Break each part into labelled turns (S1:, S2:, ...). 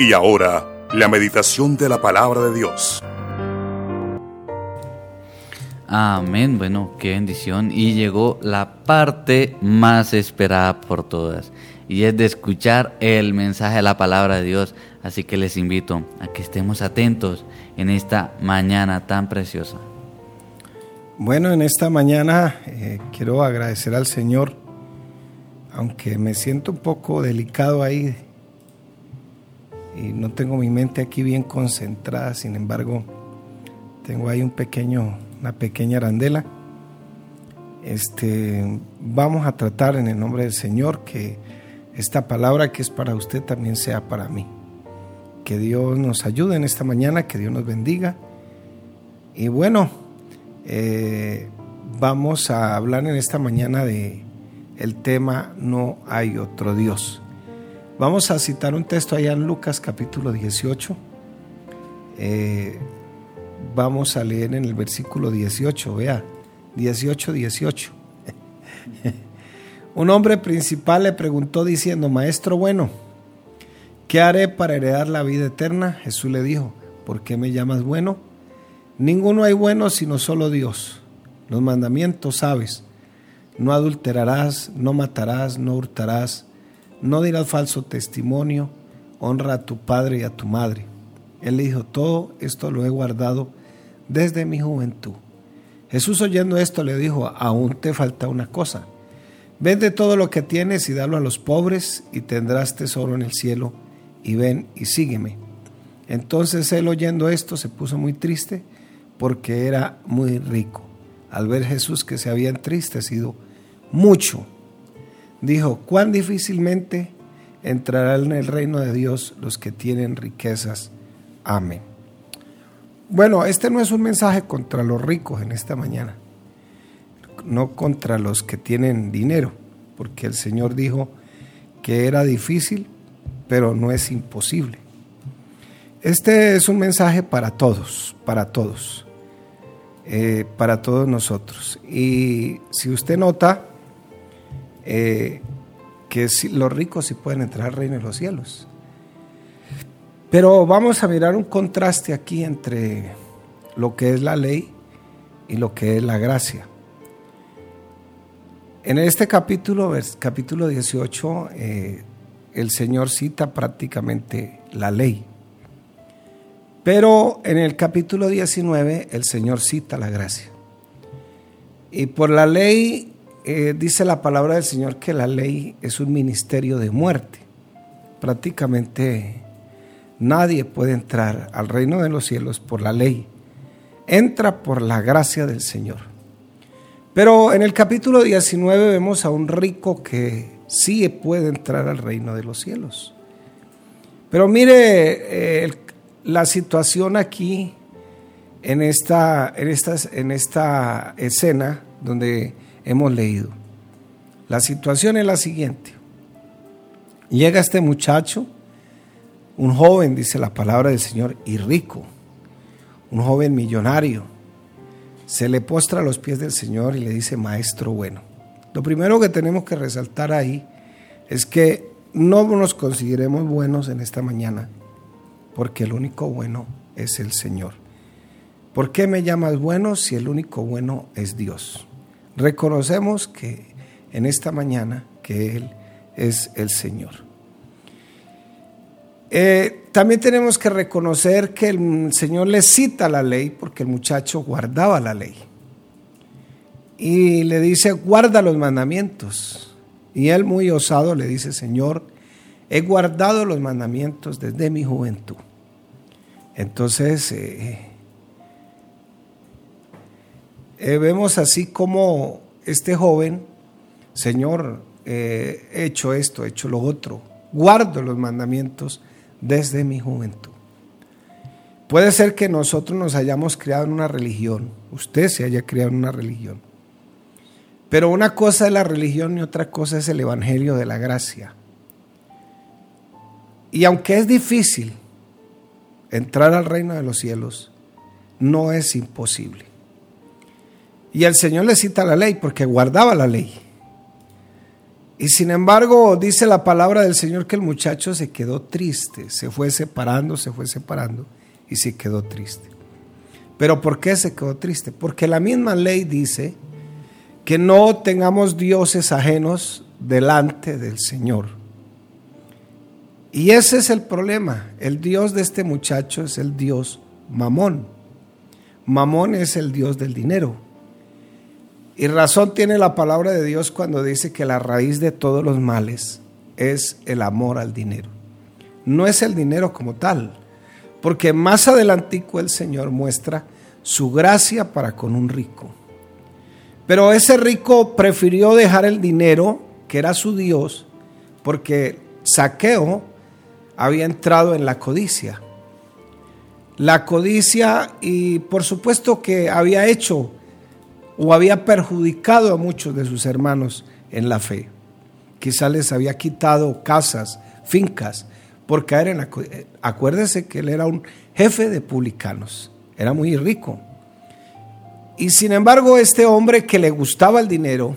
S1: Y ahora, la meditación de la palabra de Dios.
S2: Amén, bueno, qué bendición. Y llegó la parte más esperada por todas, y es de escuchar el mensaje de la palabra de Dios. Así que les invito a que estemos atentos en esta mañana tan preciosa.
S3: Bueno, en esta mañana eh, quiero agradecer al Señor, aunque me siento un poco delicado ahí y no tengo mi mente aquí bien concentrada, sin embargo, tengo ahí un pequeño, una pequeña arandela. Este, vamos a tratar en el nombre del Señor que esta palabra que es para usted también sea para mí. Que Dios nos ayude en esta mañana, que Dios nos bendiga. Y bueno, eh, vamos a hablar en esta mañana de el tema No hay otro Dios. Vamos a citar un texto allá en Lucas capítulo 18. Eh, vamos a leer en el versículo 18, vea, 18, 18. un hombre principal le preguntó diciendo, Maestro bueno, ¿qué haré para heredar la vida eterna? Jesús le dijo, ¿por qué me llamas bueno? Ninguno hay bueno sino solo Dios. Los mandamientos sabes, no adulterarás, no matarás, no hurtarás no dirás falso testimonio, honra a tu padre y a tu madre. Él le dijo, todo esto lo he guardado desde mi juventud. Jesús oyendo esto le dijo, aún te falta una cosa. Vende todo lo que tienes y dalo a los pobres y tendrás tesoro en el cielo y ven y sígueme. Entonces él oyendo esto se puso muy triste porque era muy rico. Al ver Jesús que se había entristecido mucho, dijo, cuán difícilmente entrarán en el reino de Dios los que tienen riquezas. Amén. Bueno, este no es un mensaje contra los ricos en esta mañana, no contra los que tienen dinero, porque el Señor dijo que era difícil, pero no es imposible. Este es un mensaje para todos, para todos, eh, para todos nosotros. Y si usted nota, eh, que los ricos sí pueden entrar al reino de los cielos. Pero vamos a mirar un contraste aquí entre lo que es la ley y lo que es la gracia. En este capítulo, capítulo 18, eh, el Señor cita prácticamente la ley. Pero en el capítulo 19 el Señor cita la gracia. Y por la ley eh, dice la palabra del Señor que la ley es un ministerio de muerte. Prácticamente nadie puede entrar al reino de los cielos por la ley. Entra por la gracia del Señor. Pero en el capítulo 19 vemos a un rico que sí puede entrar al reino de los cielos. Pero mire eh, la situación aquí en esta, en, en esta escena donde hemos leído. La situación es la siguiente. Llega este muchacho, un joven, dice la palabra del Señor, y rico, un joven millonario. Se le postra a los pies del Señor y le dice, maestro bueno. Lo primero que tenemos que resaltar ahí es que no nos consideremos buenos en esta mañana, porque el único bueno es el Señor. ¿Por qué me llamas bueno si el único bueno es Dios? Reconocemos que en esta mañana que Él es el Señor. Eh, también tenemos que reconocer que el Señor le cita la ley porque el muchacho guardaba la ley. Y le dice, guarda los mandamientos. Y él muy osado le dice, Señor, he guardado los mandamientos desde mi juventud. Entonces, eh, eh, vemos así como este joven, Señor, eh, he hecho esto, he hecho lo otro, guardo los mandamientos desde mi juventud. Puede ser que nosotros nos hayamos criado en una religión, usted se haya criado en una religión, pero una cosa es la religión y otra cosa es el Evangelio de la Gracia. Y aunque es difícil entrar al reino de los cielos, no es imposible. Y el Señor le cita la ley porque guardaba la ley. Y sin embargo, dice la palabra del Señor que el muchacho se quedó triste, se fue separando, se fue separando y se quedó triste. Pero ¿por qué se quedó triste? Porque la misma ley dice que no tengamos dioses ajenos delante del Señor. Y ese es el problema. El Dios de este muchacho es el Dios Mamón. Mamón es el Dios del dinero. Y razón tiene la palabra de Dios cuando dice que la raíz de todos los males es el amor al dinero. No es el dinero como tal, porque más adelantico el Señor muestra su gracia para con un rico. Pero ese rico prefirió dejar el dinero, que era su Dios, porque Saqueo había entrado en la codicia. La codicia y por supuesto que había hecho o había perjudicado a muchos de sus hermanos en la fe. Quizá les había quitado casas, fincas, por caer en la... Acuérdese que él era un jefe de publicanos, era muy rico. Y sin embargo, este hombre que le gustaba el dinero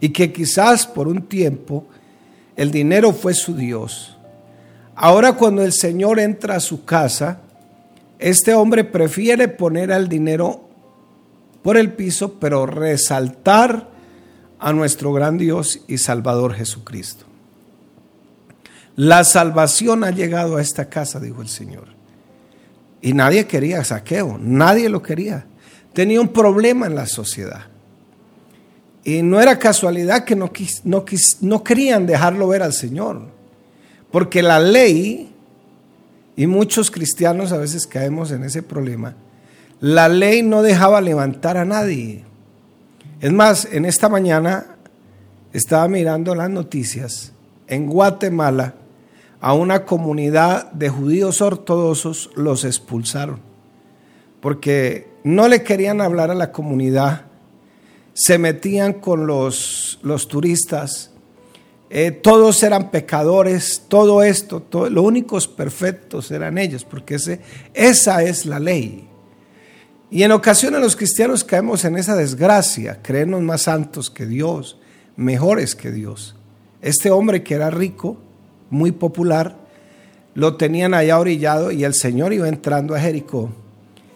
S3: y que quizás por un tiempo el dinero fue su Dios, ahora cuando el Señor entra a su casa, este hombre prefiere poner al dinero por el piso, pero resaltar a nuestro gran Dios y Salvador Jesucristo. La salvación ha llegado a esta casa, dijo el Señor. Y nadie quería saqueo, nadie lo quería. Tenía un problema en la sociedad. Y no era casualidad que no, no, no querían dejarlo ver al Señor. Porque la ley, y muchos cristianos a veces caemos en ese problema, la ley no dejaba levantar a nadie. Es más, en esta mañana estaba mirando las noticias. En Guatemala, a una comunidad de judíos ortodoxos los expulsaron. Porque no le querían hablar a la comunidad. Se metían con los, los turistas. Eh, todos eran pecadores, todo esto, todo, los únicos perfectos eran ellos, porque ese, esa es la ley. Y en ocasiones los cristianos caemos en esa desgracia, creernos más santos que Dios, mejores que Dios. Este hombre que era rico, muy popular, lo tenían allá orillado y el Señor iba entrando a Jericó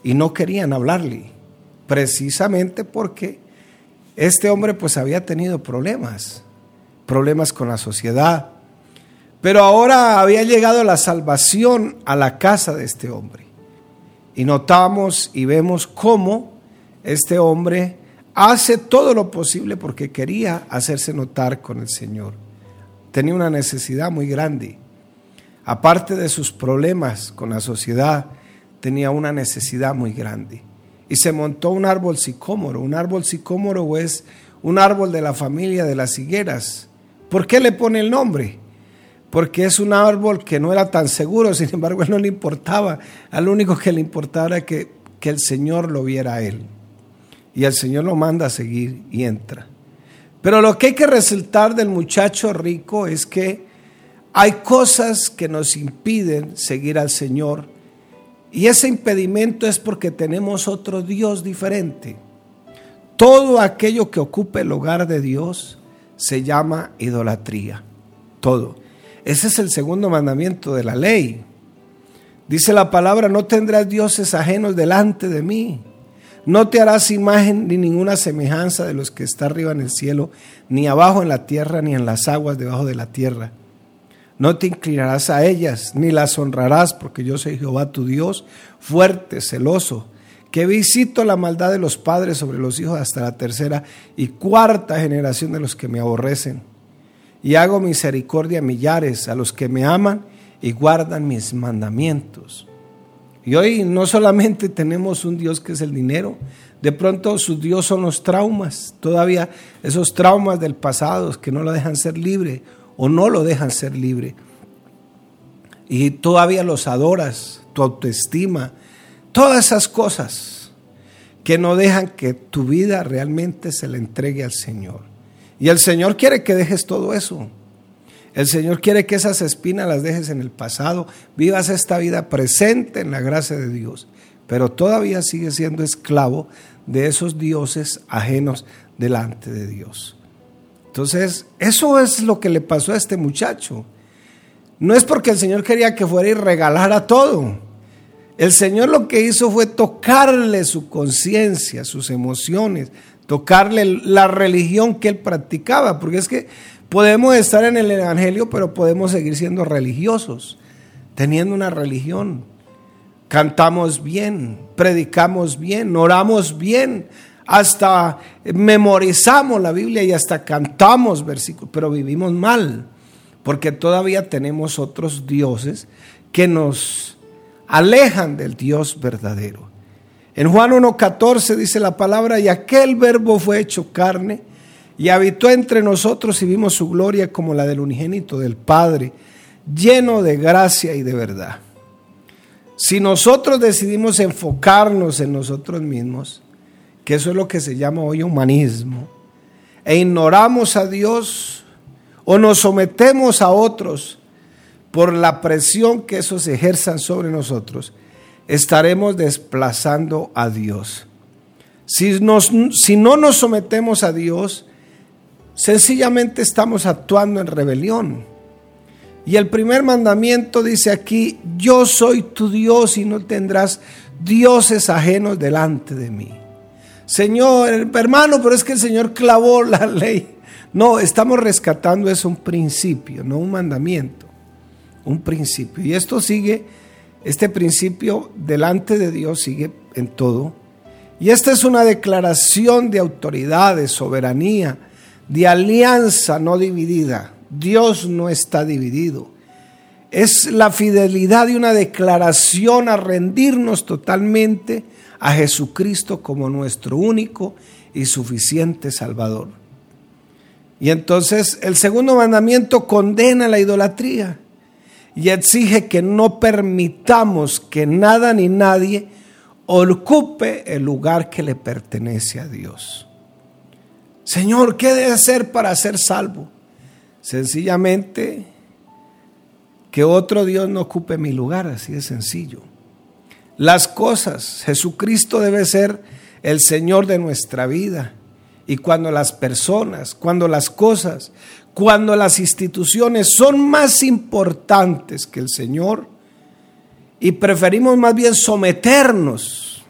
S3: y no querían hablarle, precisamente porque este hombre pues había tenido problemas, problemas con la sociedad, pero ahora había llegado la salvación a la casa de este hombre. Y notamos y vemos cómo este hombre hace todo lo posible porque quería hacerse notar con el Señor. Tenía una necesidad muy grande. Aparte de sus problemas con la sociedad, tenía una necesidad muy grande. Y se montó un árbol sicómoro. Un árbol sicómoro es un árbol de la familia de las higueras. ¿Por qué le pone el nombre? Porque es un árbol que no era tan seguro, sin embargo, él no le importaba. Al único que le importaba era que, que el Señor lo viera a él. Y el Señor lo manda a seguir y entra. Pero lo que hay que resaltar del muchacho rico es que hay cosas que nos impiden seguir al Señor. Y ese impedimento es porque tenemos otro Dios diferente. Todo aquello que ocupe el hogar de Dios se llama idolatría. Todo. Ese es el segundo mandamiento de la ley. Dice la palabra, no tendrás dioses ajenos delante de mí. No te harás imagen ni ninguna semejanza de los que está arriba en el cielo, ni abajo en la tierra, ni en las aguas debajo de la tierra. No te inclinarás a ellas, ni las honrarás, porque yo soy Jehová tu Dios, fuerte, celoso, que visito la maldad de los padres sobre los hijos hasta la tercera y cuarta generación de los que me aborrecen y hago misericordia a millares, a los que me aman y guardan mis mandamientos. Y hoy no solamente tenemos un Dios que es el dinero, de pronto su Dios son los traumas, todavía esos traumas del pasado que no lo dejan ser libre o no lo dejan ser libre. Y todavía los adoras, tu autoestima, todas esas cosas que no dejan que tu vida realmente se le entregue al Señor. Y el Señor quiere que dejes todo eso. El Señor quiere que esas espinas las dejes en el pasado, vivas esta vida presente en la gracia de Dios, pero todavía sigues siendo esclavo de esos dioses ajenos delante de Dios. Entonces, eso es lo que le pasó a este muchacho. No es porque el Señor quería que fuera y regalara todo. El Señor lo que hizo fue tocarle su conciencia, sus emociones, tocarle la religión que él practicaba, porque es que podemos estar en el Evangelio, pero podemos seguir siendo religiosos, teniendo una religión. Cantamos bien, predicamos bien, oramos bien, hasta memorizamos la Biblia y hasta cantamos versículos, pero vivimos mal, porque todavía tenemos otros dioses que nos alejan del Dios verdadero. En Juan 1.14 dice la palabra, y aquel verbo fue hecho carne y habitó entre nosotros y vimos su gloria como la del unigénito del Padre, lleno de gracia y de verdad. Si nosotros decidimos enfocarnos en nosotros mismos, que eso es lo que se llama hoy humanismo, e ignoramos a Dios o nos sometemos a otros por la presión que esos ejerzan sobre nosotros, estaremos desplazando a Dios. Si, no nos sometemos a Dios, sencillamente estamos actuando en rebelión. Y el primer mandamiento dice aquí, yo soy tu Dios y no tendrás dioses ajenos delante de mí. Señor, hermano, pero es que el Señor clavó la ley. No, estamos rescatando es un principio, no un mandamiento un principio. Y esto sigue, este principio delante de Dios sigue en todo. Y esta es una declaración de autoridad, de soberanía, de alianza no dividida. Dios no está dividido. Es la fidelidad de una declaración a rendirnos totalmente a Jesucristo como nuestro único y suficiente Salvador. Y entonces el segundo mandamiento condena la idolatría y exige que no permitamos que nada ni nadie ocupe el lugar que le pertenece a Dios. Señor, ¿qué debe hacer para ser salvo? Sencillamente que otro Dios no ocupe mi lugar, así de sencillo. Las cosas, Jesucristo debe ser el Señor de nuestra vida. Y cuando las personas, cuando las cosas, cuando las instituciones son más importantes que el Señor y preferimos más bien someternos.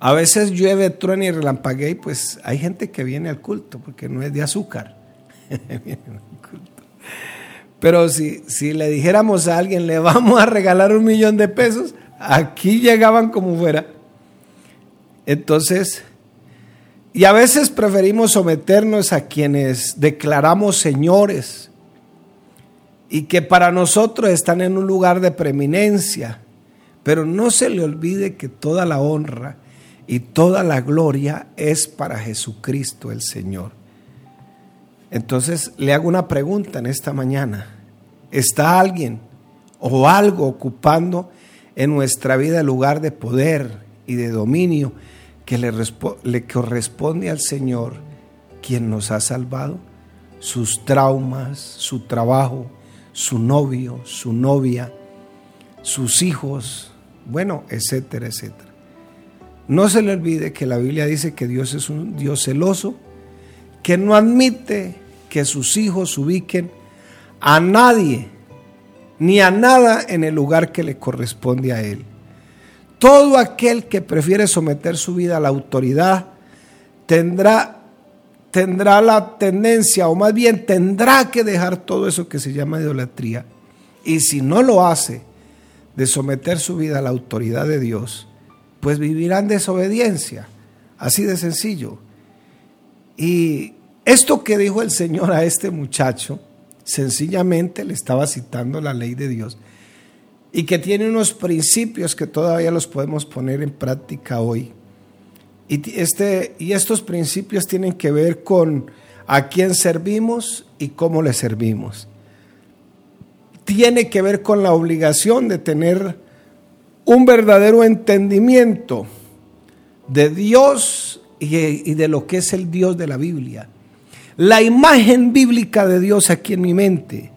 S3: A veces llueve, truena y relampaguea y pues hay gente que viene al culto porque no es de azúcar. Pero si, si le dijéramos a alguien, le vamos a regalar un millón de pesos, aquí llegaban como fuera. Entonces, y a veces preferimos someternos a quienes declaramos señores y que para nosotros están en un lugar de preeminencia. Pero no se le olvide que toda la honra y toda la gloria es para Jesucristo el Señor. Entonces le hago una pregunta en esta mañana. ¿Está alguien o algo ocupando en nuestra vida el lugar de poder y de dominio? Que le, le corresponde al Señor, quien nos ha salvado, sus traumas, su trabajo, su novio, su novia, sus hijos, bueno, etcétera, etcétera. No se le olvide que la Biblia dice que Dios es un Dios celoso, que no admite que sus hijos ubiquen a nadie ni a nada en el lugar que le corresponde a Él. Todo aquel que prefiere someter su vida a la autoridad tendrá, tendrá la tendencia, o más bien tendrá que dejar todo eso que se llama idolatría. Y si no lo hace de someter su vida a la autoridad de Dios, pues vivirán desobediencia. Así de sencillo. Y esto que dijo el Señor a este muchacho, sencillamente le estaba citando la ley de Dios y que tiene unos principios que todavía los podemos poner en práctica hoy. Y, este, y estos principios tienen que ver con a quién servimos y cómo le servimos. Tiene que ver con la obligación de tener un verdadero entendimiento de Dios y de lo que es el Dios de la Biblia. La imagen bíblica de Dios aquí en mi mente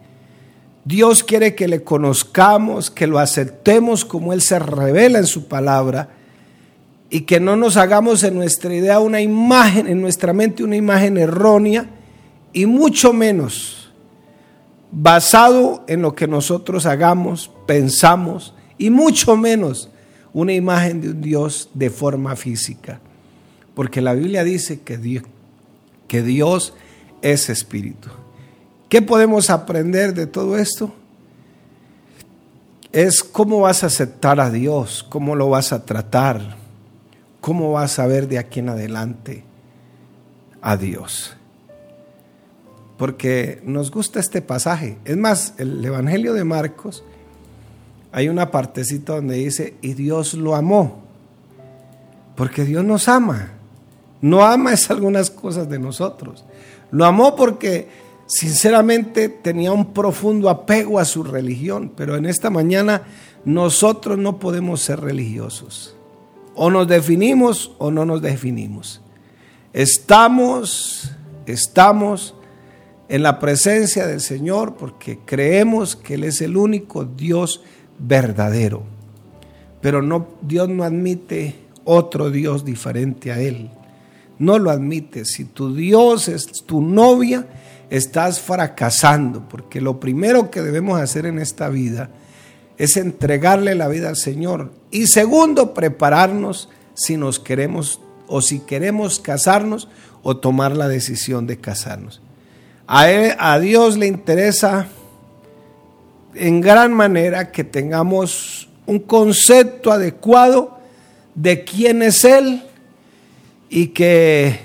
S3: Dios quiere que le conozcamos, que lo aceptemos como Él se revela en su palabra y que no nos hagamos en nuestra idea una imagen, en nuestra mente una imagen errónea y mucho menos basado en lo que nosotros hagamos, pensamos, y mucho menos una imagen de un Dios de forma física. Porque la Biblia dice que Dios, que Dios es espíritu. ¿Qué podemos aprender de todo esto? Es cómo vas a aceptar a Dios, cómo lo vas a tratar, cómo vas a ver de aquí en adelante a Dios. Porque nos gusta este pasaje. Es más, el Evangelio de Marcos, hay una partecita donde dice, y Dios lo amó. Porque Dios nos ama. No ama es algunas cosas de nosotros. Lo amó porque sinceramente tenía un profundo apego a su religión, pero en esta mañana nosotros no podemos ser religiosos. O nos definimos o no nos definimos. Estamos, estamos en la presencia del Señor porque creemos que Él es el único Dios verdadero. Pero no, Dios no admite otro Dios diferente a Él no lo admites. Si tu Dios es tu novia, estás fracasando, porque lo primero que debemos hacer en esta vida es entregarle la vida al Señor. Y segundo, prepararnos si nos queremos o si queremos casarnos o tomar la decisión de casarnos. A, Dios le interesa en gran manera que tengamos un concepto adecuado de quién es Él y que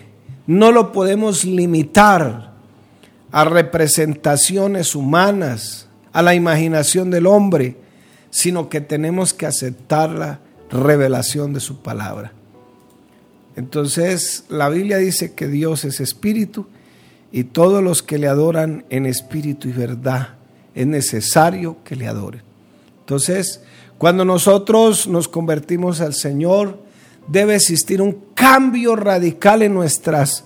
S3: no lo podemos limitar a representaciones humanas, a la imaginación del hombre, sino que tenemos que aceptar la revelación de su palabra. Entonces la Biblia dice que Dios es espíritu y todos los que le adoran en espíritu y verdad es necesario que le adoren. Entonces, cuando nosotros nos convertimos al Señor, debe existir un cambio radical en nuestras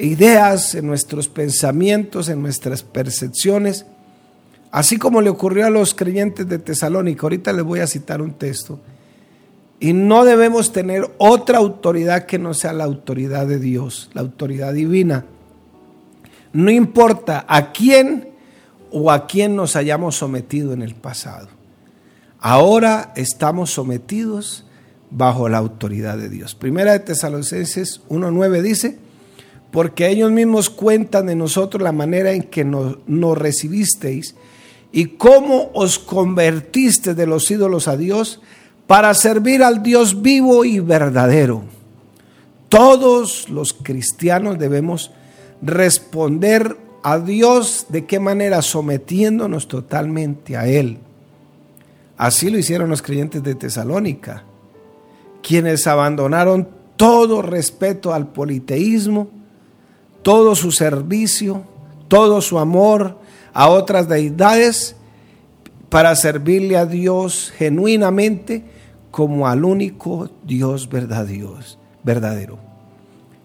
S3: ideas, en nuestros pensamientos, en nuestras percepciones, así como le ocurrió a los creyentes de Tesalónica. Ahorita les voy a citar un texto. Y no debemos tener otra autoridad que no sea la autoridad de Dios, la autoridad divina. No importa a quién o a quién nos hayamos sometido en el pasado. Ahora estamos sometidos bajo la autoridad de Dios. Primera de Tesalonicenses 1.9 dice, porque ellos mismos cuentan de nosotros la manera en que nos, recibisteis y cómo os convertiste de los ídolos a Dios para servir al Dios vivo y verdadero. Todos los cristianos debemos responder a Dios de qué manera sometiéndonos totalmente a Él. Así lo hicieron los creyentes de Tesalónica quienes abandonaron todo respeto al politeísmo, todo su servicio, todo su amor a otras deidades para servirle a Dios genuinamente como al único Dios verdadero.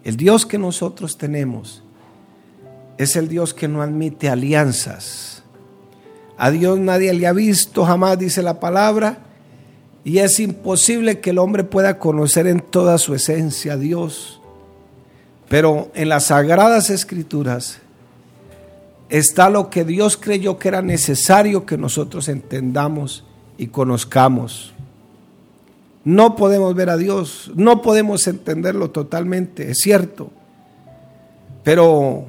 S3: El Dios que nosotros tenemos es el Dios que no admite alianzas. A Dios nadie le ha visto jamás, dice la palabra, y es imposible que el hombre pueda conocer en toda su esencia a Dios. Pero en las sagradas escrituras está lo que Dios creyó que era necesario que nosotros entendamos y conozcamos. No podemos ver a Dios, no podemos entenderlo totalmente, es cierto. Pero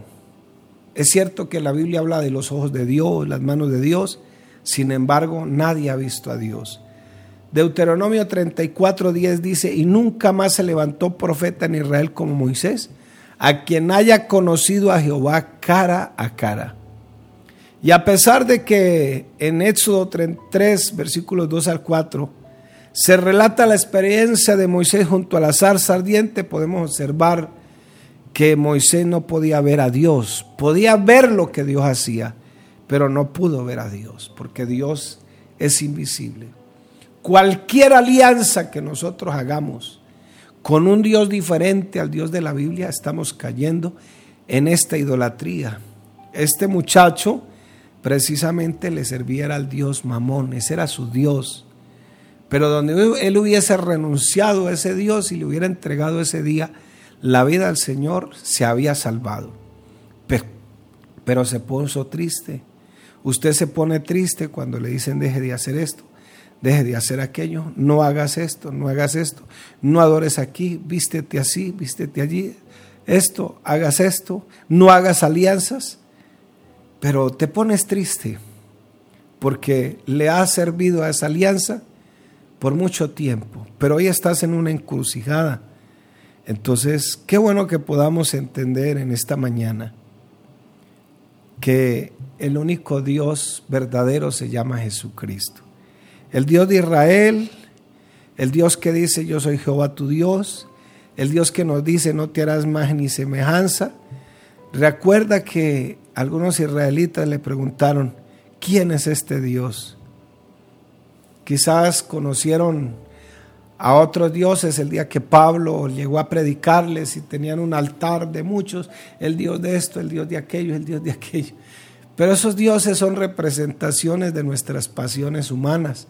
S3: es cierto que la Biblia habla de los ojos de Dios, las manos de Dios. Sin embargo, nadie ha visto a Dios. Deuteronomio 34, 10 dice, y nunca más se levantó profeta en Israel como Moisés, a quien haya conocido a Jehová cara a cara. Y a pesar de que en Éxodo 3, versículos 2 al 4, se relata la experiencia de Moisés junto a la zarza ardiente, podemos observar que Moisés no podía ver a Dios, podía ver lo que Dios hacía, pero no pudo ver a Dios, porque Dios es invisible. Cualquier alianza que nosotros hagamos con un Dios diferente al Dios de la Biblia, estamos cayendo en esta idolatría. Este muchacho precisamente le servía al Dios Mamón, ese era su Dios. Pero donde él hubiese renunciado a ese Dios y le hubiera entregado ese día la vida al Señor, se había salvado. pero se puso triste. Usted se pone triste cuando le dicen deje de hacer esto, deje de hacer aquello, no hagas esto, no hagas esto, no adores aquí, vístete así, vístete allí, esto, hagas esto, no hagas alianzas, pero te pones triste porque le has servido a esa alianza por mucho tiempo, pero hoy estás en una encrucijada. Entonces, qué bueno que podamos entender en esta mañana que el único Dios verdadero se llama Jesucristo. El Dios de Israel, el Dios que dice yo soy Jehová tu Dios, el Dios que nos dice no te harás más ni semejanza. Recuerda que algunos israelitas le preguntaron, ¿quién es este Dios? Quizás conocieron a otros dioses el día que Pablo llegó a predicarles y tenían un altar de muchos, el Dios de esto, el Dios de aquello, el Dios de aquello. Pero esos dioses son representaciones de nuestras pasiones humanas.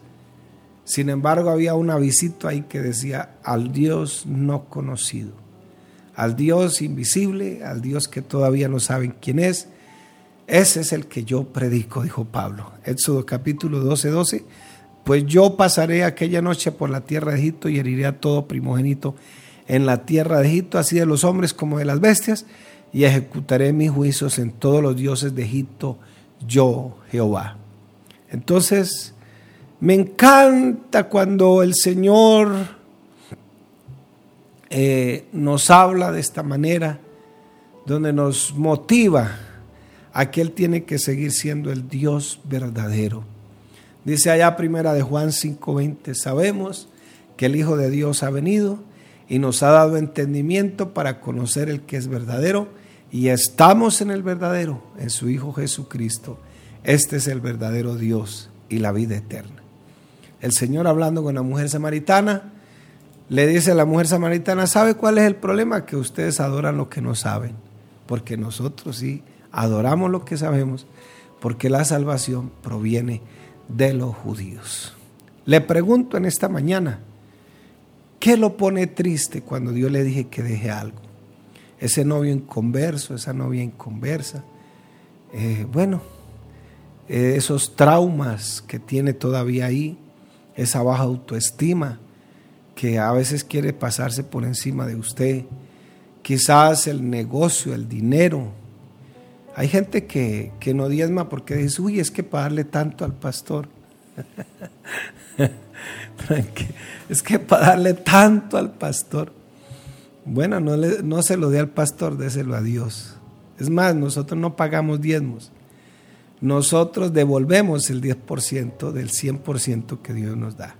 S3: Sin embargo, había un avisito ahí que decía al Dios no conocido, al Dios invisible, al Dios que todavía no saben quién es. Ese es el que yo predico, dijo Pablo. Éxodo capítulo 12, 12. Pues yo pasaré aquella noche por la tierra de Egipto y heriré a todo primogénito en la tierra de Egipto, así de los hombres como de las bestias, y ejecutaré mis juicios en todos los dioses de Egipto, yo Jehová. Entonces, me encanta cuando el Señor eh, nos habla de esta manera, donde nos motiva a que Él tiene que seguir siendo el Dios verdadero. Dice allá primera de Juan 5:20, sabemos que el Hijo de Dios ha venido y nos ha dado entendimiento para conocer el que es verdadero y estamos en el verdadero, en su Hijo Jesucristo. Este es el verdadero Dios y la vida eterna. El Señor hablando con la mujer samaritana, le dice a la mujer samaritana, ¿sabe cuál es el problema? Que ustedes adoran lo que no saben, porque nosotros sí adoramos lo que sabemos, porque la salvación proviene de los judíos. Le pregunto en esta mañana, ¿qué lo pone triste cuando Dios le dije que deje algo? Ese novio inconverso, esa novia inconversa. Eh, bueno, eh, esos traumas que tiene todavía ahí, esa baja autoestima que a veces quiere pasarse por encima de usted, quizás el negocio, el dinero. Hay gente que, que no diezma porque dice, uy, es que pagarle tanto al pastor. es que pagarle tanto al pastor. Bueno, no, le, no se lo dé al pastor, déselo a Dios. Es más, nosotros no pagamos diezmos nosotros devolvemos el 10% del 100% que Dios nos da.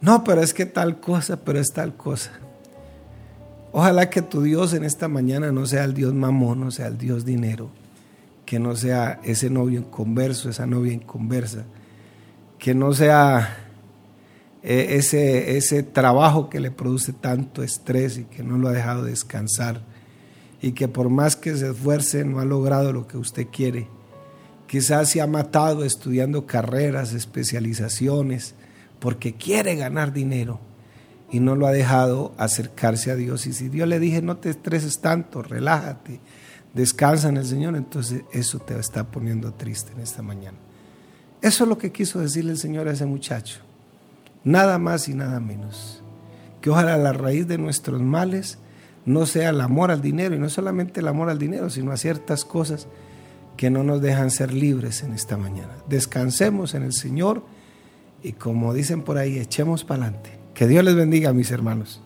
S3: No, pero es que tal cosa, pero es tal cosa. Ojalá que tu Dios en esta mañana no sea el Dios mamón, no sea el Dios dinero, que no sea ese novio inconverso, esa novia inconversa, que no sea eh, ese, ese trabajo que le produce tanto estrés y que no lo ha dejado descansar y que por más que se esfuerce no ha logrado lo que usted quiere Quizás se ha matado estudiando carreras, especializaciones, porque quiere ganar dinero y no lo ha dejado acercarse a Dios. Y si Dios le dije, no te estreses tanto, relájate, descansa en el Señor, entonces eso te está poniendo triste en esta mañana. Eso es lo que quiso decirle el Señor a ese muchacho. Nada más y nada menos. Que ojalá la raíz de nuestros males no sea el amor al dinero, y no solamente el amor al dinero, sino a ciertas cosas que no nos dejan ser libres en esta mañana. Descansemos en el Señor y como dicen por ahí, echemos para adelante. Que Dios les bendiga, mis hermanos.